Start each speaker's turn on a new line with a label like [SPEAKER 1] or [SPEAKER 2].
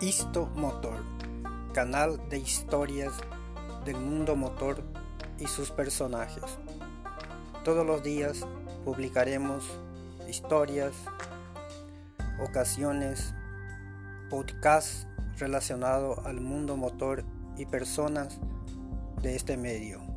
[SPEAKER 1] Isto Motor, canal de historias del mundo motor y sus personajes. Todos los días publicaremos historias, ocasiones, podcasts relacionados al mundo motor y personas de este medio.